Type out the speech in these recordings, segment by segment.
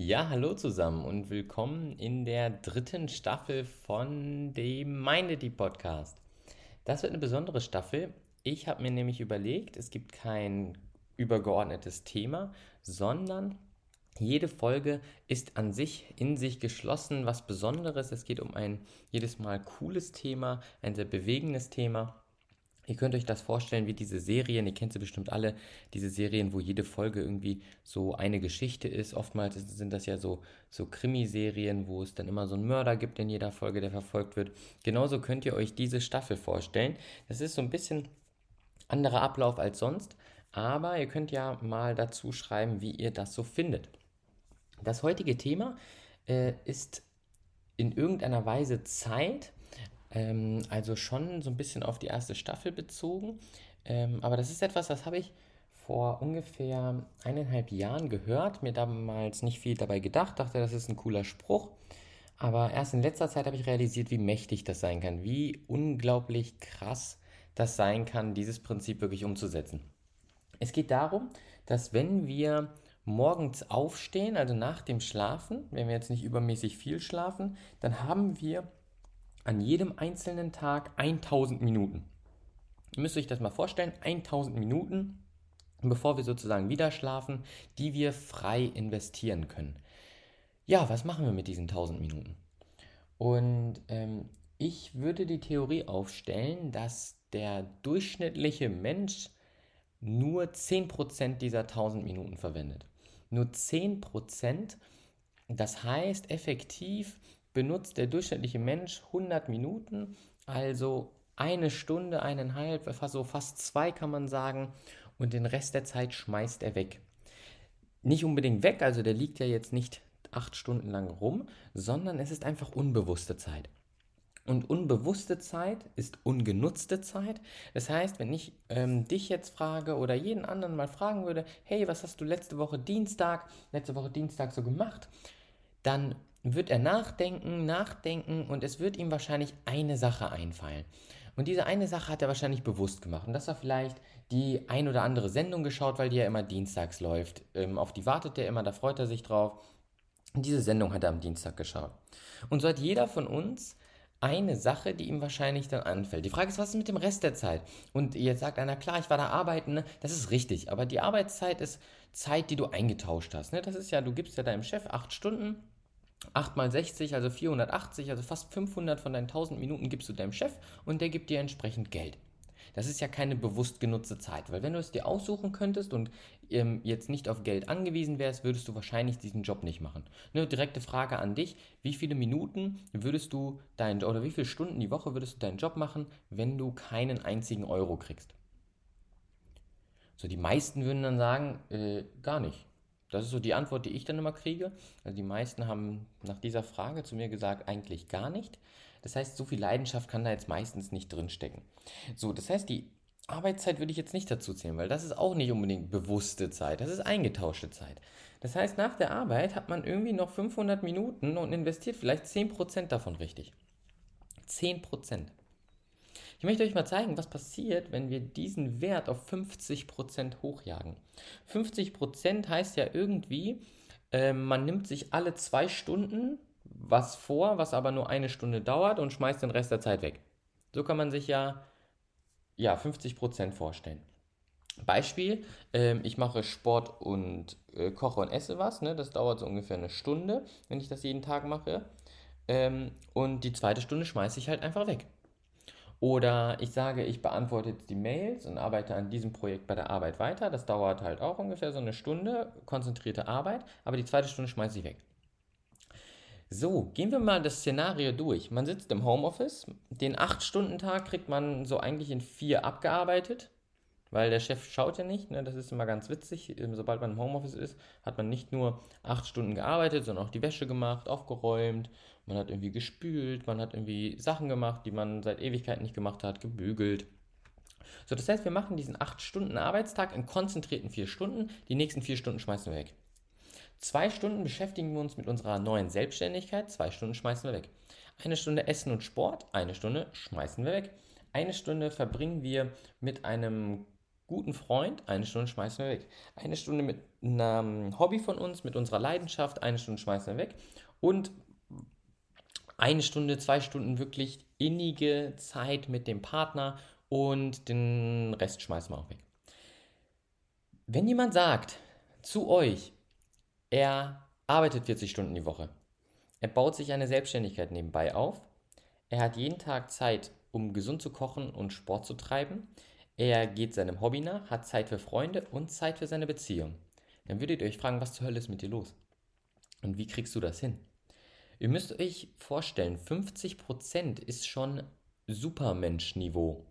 Ja, hallo zusammen und willkommen in der dritten Staffel von dem Mindedy Podcast. Das wird eine besondere Staffel. Ich habe mir nämlich überlegt, es gibt kein übergeordnetes Thema, sondern jede Folge ist an sich in sich geschlossen, was Besonderes. Es geht um ein jedes Mal cooles Thema, ein sehr bewegendes Thema. Ihr könnt euch das vorstellen wie diese Serien, ihr kennt sie bestimmt alle, diese Serien, wo jede Folge irgendwie so eine Geschichte ist. Oftmals sind das ja so, so Krimiserien, wo es dann immer so einen Mörder gibt in jeder Folge, der verfolgt wird. Genauso könnt ihr euch diese Staffel vorstellen. Das ist so ein bisschen anderer Ablauf als sonst, aber ihr könnt ja mal dazu schreiben, wie ihr das so findet. Das heutige Thema äh, ist in irgendeiner Weise Zeit ähm, also schon so ein bisschen auf die erste Staffel bezogen. Ähm, aber das ist etwas, das habe ich vor ungefähr eineinhalb Jahren gehört, mir damals nicht viel dabei gedacht, dachte, das ist ein cooler Spruch. Aber erst in letzter Zeit habe ich realisiert, wie mächtig das sein kann, wie unglaublich krass das sein kann, dieses Prinzip wirklich umzusetzen. Es geht darum, dass wenn wir morgens aufstehen, also nach dem Schlafen, wenn wir jetzt nicht übermäßig viel schlafen, dann haben wir an jedem einzelnen Tag 1000 Minuten. Ihr müsst euch das mal vorstellen, 1000 Minuten, bevor wir sozusagen wieder schlafen, die wir frei investieren können. Ja, was machen wir mit diesen 1000 Minuten? Und ähm, ich würde die Theorie aufstellen, dass der durchschnittliche Mensch nur 10% dieser 1000 Minuten verwendet. Nur 10%, das heißt effektiv benutzt der durchschnittliche Mensch 100 Minuten, also eine Stunde, eineinhalb, so fast zwei kann man sagen, und den Rest der Zeit schmeißt er weg. Nicht unbedingt weg, also der liegt ja jetzt nicht acht Stunden lang rum, sondern es ist einfach unbewusste Zeit. Und unbewusste Zeit ist ungenutzte Zeit. Das heißt, wenn ich ähm, dich jetzt frage oder jeden anderen mal fragen würde, hey, was hast du letzte Woche Dienstag, letzte Woche Dienstag so gemacht, dann wird er nachdenken, nachdenken und es wird ihm wahrscheinlich eine Sache einfallen. Und diese eine Sache hat er wahrscheinlich bewusst gemacht. Und das war vielleicht die ein oder andere Sendung geschaut, weil die ja immer dienstags läuft. Ähm, auf die wartet er immer, da freut er sich drauf. Und diese Sendung hat er am Dienstag geschaut. Und so hat jeder von uns eine Sache, die ihm wahrscheinlich dann anfällt. Die Frage ist, was ist mit dem Rest der Zeit? Und jetzt sagt einer, klar, ich war da arbeiten, ne? das ist richtig, aber die Arbeitszeit ist Zeit, die du eingetauscht hast. Ne? Das ist ja, du gibst ja deinem Chef acht Stunden 8 mal 60, also 480, also fast 500 von deinen 1000 Minuten gibst du deinem Chef und der gibt dir entsprechend Geld. Das ist ja keine bewusst genutzte Zeit, weil wenn du es dir aussuchen könntest und ähm, jetzt nicht auf Geld angewiesen wärst, würdest du wahrscheinlich diesen Job nicht machen. Eine direkte Frage an dich, wie viele Minuten würdest du deinen oder wie viele Stunden die Woche würdest du deinen Job machen, wenn du keinen einzigen Euro kriegst? So, die meisten würden dann sagen, äh, gar nicht. Das ist so die Antwort, die ich dann immer kriege. Also die meisten haben nach dieser Frage zu mir gesagt, eigentlich gar nicht. Das heißt, so viel Leidenschaft kann da jetzt meistens nicht drinstecken. So, das heißt, die Arbeitszeit würde ich jetzt nicht dazu zählen, weil das ist auch nicht unbedingt bewusste Zeit, das ist eingetauschte Zeit. Das heißt, nach der Arbeit hat man irgendwie noch 500 Minuten und investiert vielleicht 10% davon richtig. 10%. Ich möchte euch mal zeigen, was passiert, wenn wir diesen Wert auf 50% hochjagen. 50% heißt ja irgendwie, äh, man nimmt sich alle zwei Stunden was vor, was aber nur eine Stunde dauert und schmeißt den Rest der Zeit weg. So kann man sich ja, ja 50% vorstellen. Beispiel, äh, ich mache Sport und äh, koche und esse was, ne? das dauert so ungefähr eine Stunde, wenn ich das jeden Tag mache. Ähm, und die zweite Stunde schmeiße ich halt einfach weg. Oder ich sage, ich beantworte jetzt die Mails und arbeite an diesem Projekt bei der Arbeit weiter. Das dauert halt auch ungefähr so eine Stunde, konzentrierte Arbeit, aber die zweite Stunde schmeiße ich weg. So, gehen wir mal das Szenario durch. Man sitzt im Homeoffice, den 8-Stunden-Tag kriegt man so eigentlich in vier abgearbeitet, weil der Chef schaut ja nicht, ne? das ist immer ganz witzig. Ähm, sobald man im Homeoffice ist, hat man nicht nur 8 Stunden gearbeitet, sondern auch die Wäsche gemacht, aufgeräumt, man hat irgendwie gespült, man hat irgendwie Sachen gemacht, die man seit Ewigkeiten nicht gemacht hat, gebügelt. So, das heißt, wir machen diesen 8 Stunden Arbeitstag in konzentrierten 4 Stunden, die nächsten 4 Stunden schmeißen wir weg. Zwei Stunden beschäftigen wir uns mit unserer neuen Selbstständigkeit, zwei Stunden schmeißen wir weg. Eine Stunde Essen und Sport, eine Stunde schmeißen wir weg. Eine Stunde verbringen wir mit einem guten Freund, eine Stunde schmeißen wir weg. Eine Stunde mit einem Hobby von uns, mit unserer Leidenschaft, eine Stunde schmeißen wir weg. Und eine Stunde, zwei Stunden wirklich innige Zeit mit dem Partner und den Rest schmeißen wir auch weg. Wenn jemand sagt zu euch, er arbeitet 40 Stunden die Woche. Er baut sich eine Selbstständigkeit nebenbei auf. Er hat jeden Tag Zeit, um gesund zu kochen und Sport zu treiben. Er geht seinem Hobby nach, hat Zeit für Freunde und Zeit für seine Beziehung. Dann würdet ihr euch fragen, was zur Hölle ist mit dir los? Und wie kriegst du das hin? Ihr müsst euch vorstellen, 50% ist schon Supermensch-Niveau.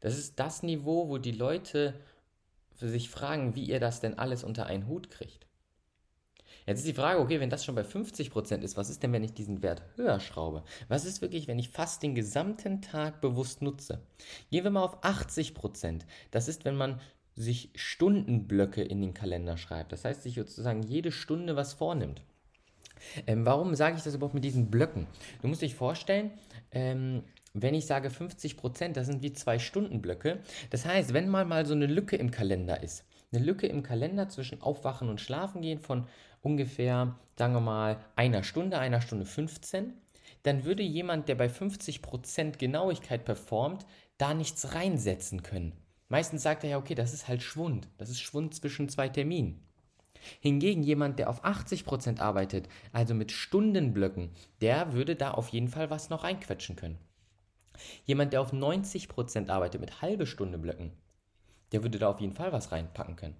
Das ist das Niveau, wo die Leute sich fragen, wie ihr das denn alles unter einen Hut kriegt. Jetzt ist die Frage, okay, wenn das schon bei 50% ist, was ist denn, wenn ich diesen Wert höher schraube? Was ist wirklich, wenn ich fast den gesamten Tag bewusst nutze? Gehen wir mal auf 80%. Das ist, wenn man sich Stundenblöcke in den Kalender schreibt. Das heißt, sich sozusagen jede Stunde was vornimmt. Ähm, warum sage ich das überhaupt mit diesen Blöcken? Du musst dich vorstellen, ähm, wenn ich sage 50%, das sind wie zwei Stundenblöcke. Das heißt, wenn mal mal so eine Lücke im Kalender ist, eine Lücke im Kalender zwischen Aufwachen und Schlafen gehen von ungefähr, sagen wir mal, einer Stunde, einer Stunde 15, dann würde jemand, der bei 50% Genauigkeit performt, da nichts reinsetzen können. Meistens sagt er ja, okay, das ist halt Schwund. Das ist Schwund zwischen zwei Terminen. Hingegen jemand, der auf 80% arbeitet, also mit Stundenblöcken, der würde da auf jeden Fall was noch reinquetschen können. Jemand, der auf 90% arbeitet mit halbe Stunde Blöcken, der würde da auf jeden Fall was reinpacken können.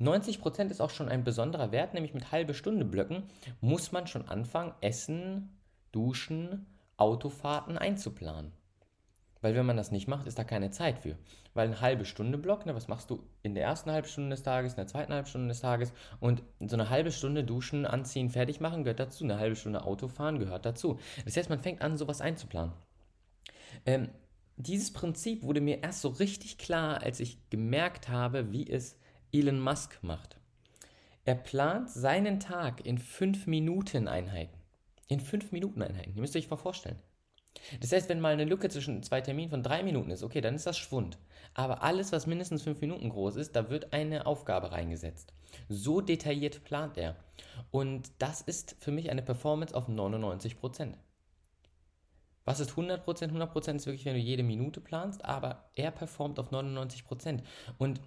90% ist auch schon ein besonderer Wert, nämlich mit halbe Stunde Blöcken muss man schon anfangen, Essen, Duschen, Autofahrten einzuplanen. Weil wenn man das nicht macht, ist da keine Zeit für. Weil eine halbe Stunde Block, ne, was machst du in der ersten halben Stunde des Tages, in der zweiten halben Stunde des Tages und so eine halbe Stunde Duschen, Anziehen, fertig machen gehört dazu. Eine halbe Stunde Autofahren gehört dazu. Das heißt, man fängt an, sowas einzuplanen. Ähm, dieses Prinzip wurde mir erst so richtig klar, als ich gemerkt habe, wie es Elon Musk macht. Er plant seinen Tag in 5 Minuten Einheiten. In 5 Minuten Einheiten. Ihr müsst euch mal vorstellen. Das heißt, wenn mal eine Lücke zwischen zwei Terminen von 3 Minuten ist, okay, dann ist das Schwund. Aber alles, was mindestens 5 Minuten groß ist, da wird eine Aufgabe reingesetzt. So detailliert plant er. Und das ist für mich eine Performance auf 99%. Was ist 100%? 100% ist wirklich, wenn du jede Minute planst, aber er performt auf 99%. Und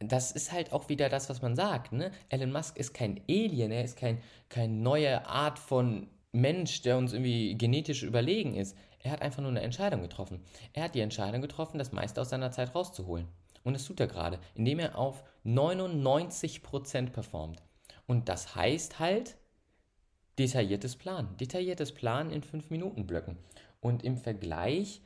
das ist halt auch wieder das, was man sagt. Ne? Elon Musk ist kein Alien, er ist kein, keine neue Art von Mensch, der uns irgendwie genetisch überlegen ist. Er hat einfach nur eine Entscheidung getroffen. Er hat die Entscheidung getroffen, das meiste aus seiner Zeit rauszuholen. Und das tut er gerade, indem er auf 99% performt. Und das heißt halt detailliertes Plan. Detailliertes Plan in 5-Minuten-Blöcken. Und im Vergleich,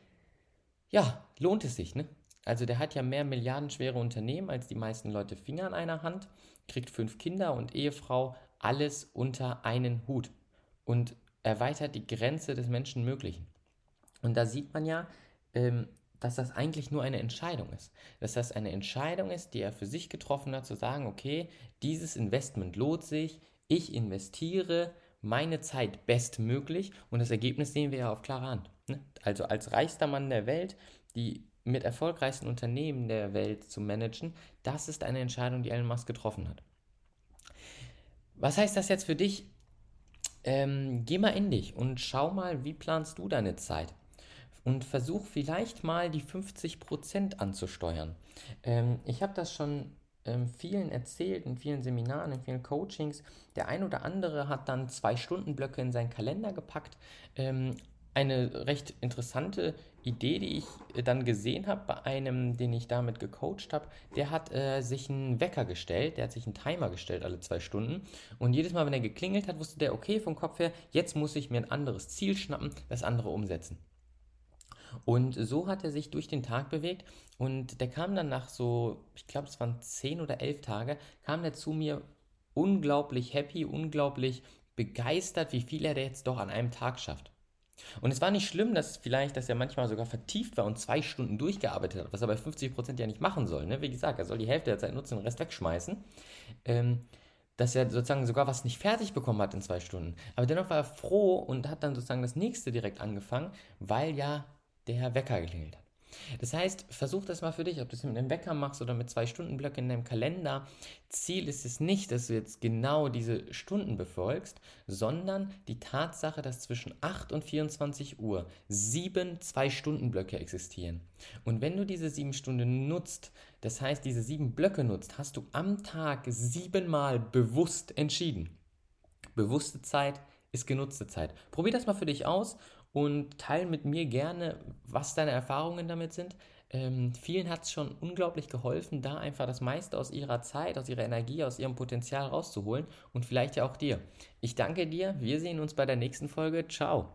ja, lohnt es sich, ne? Also der hat ja mehr milliardenschwere Unternehmen als die meisten Leute Finger in einer Hand, kriegt fünf Kinder und Ehefrau, alles unter einen Hut und erweitert die Grenze des Menschenmöglichen. Und da sieht man ja, ähm, dass das eigentlich nur eine Entscheidung ist. Dass das eine Entscheidung ist, die er für sich getroffen hat, zu sagen, okay, dieses Investment lohnt sich, ich investiere meine Zeit bestmöglich und das Ergebnis sehen wir ja auf klare Hand. Ne? Also als reichster Mann der Welt, die mit erfolgreichsten Unternehmen der Welt zu managen, das ist eine Entscheidung, die Elon Musk getroffen hat. Was heißt das jetzt für dich? Ähm, geh mal in dich und schau mal, wie planst du deine Zeit? Und versuch vielleicht mal die 50% anzusteuern. Ähm, ich habe das schon ähm, vielen erzählt, in vielen Seminaren, in vielen Coachings. Der ein oder andere hat dann zwei Stunden Blöcke in seinen Kalender gepackt. Ähm, eine recht interessante Idee, die ich äh, dann gesehen habe bei einem, den ich damit gecoacht habe. Der hat äh, sich einen Wecker gestellt, der hat sich einen Timer gestellt alle zwei Stunden. Und jedes Mal, wenn er geklingelt hat, wusste der, okay, vom Kopf her, jetzt muss ich mir ein anderes Ziel schnappen, das andere umsetzen. Und so hat er sich durch den Tag bewegt und der kam dann nach so, ich glaube, es waren zehn oder elf Tage, kam er zu mir unglaublich happy, unglaublich begeistert, wie viel er jetzt doch an einem Tag schafft. Und es war nicht schlimm, dass vielleicht, dass er manchmal sogar vertieft war und zwei Stunden durchgearbeitet hat, was er bei 50% ja nicht machen soll. Ne? Wie gesagt, er soll die Hälfte der Zeit nutzen und den Rest wegschmeißen. Ähm, dass er sozusagen sogar was nicht fertig bekommen hat in zwei Stunden. Aber dennoch war er froh und hat dann sozusagen das nächste direkt angefangen, weil ja der Wecker geklingelt hat. Das heißt, versuch das mal für dich, ob du es mit einem Wecker machst oder mit zwei Stundenblöcken in deinem Kalender. Ziel ist es nicht, dass du jetzt genau diese Stunden befolgst, sondern die Tatsache, dass zwischen 8 und 24 Uhr sieben Zwei-Stunden-Blöcke existieren. Und wenn du diese sieben Stunden nutzt, das heißt, diese sieben Blöcke nutzt, hast du am Tag siebenmal bewusst entschieden. Bewusste Zeit ist genutzte Zeit. Probier das mal für dich aus und teile mit mir gerne, was deine Erfahrungen damit sind. Ähm, vielen hat es schon unglaublich geholfen, da einfach das meiste aus ihrer Zeit, aus ihrer Energie, aus ihrem Potenzial rauszuholen und vielleicht ja auch dir. Ich danke dir, wir sehen uns bei der nächsten Folge. Ciao.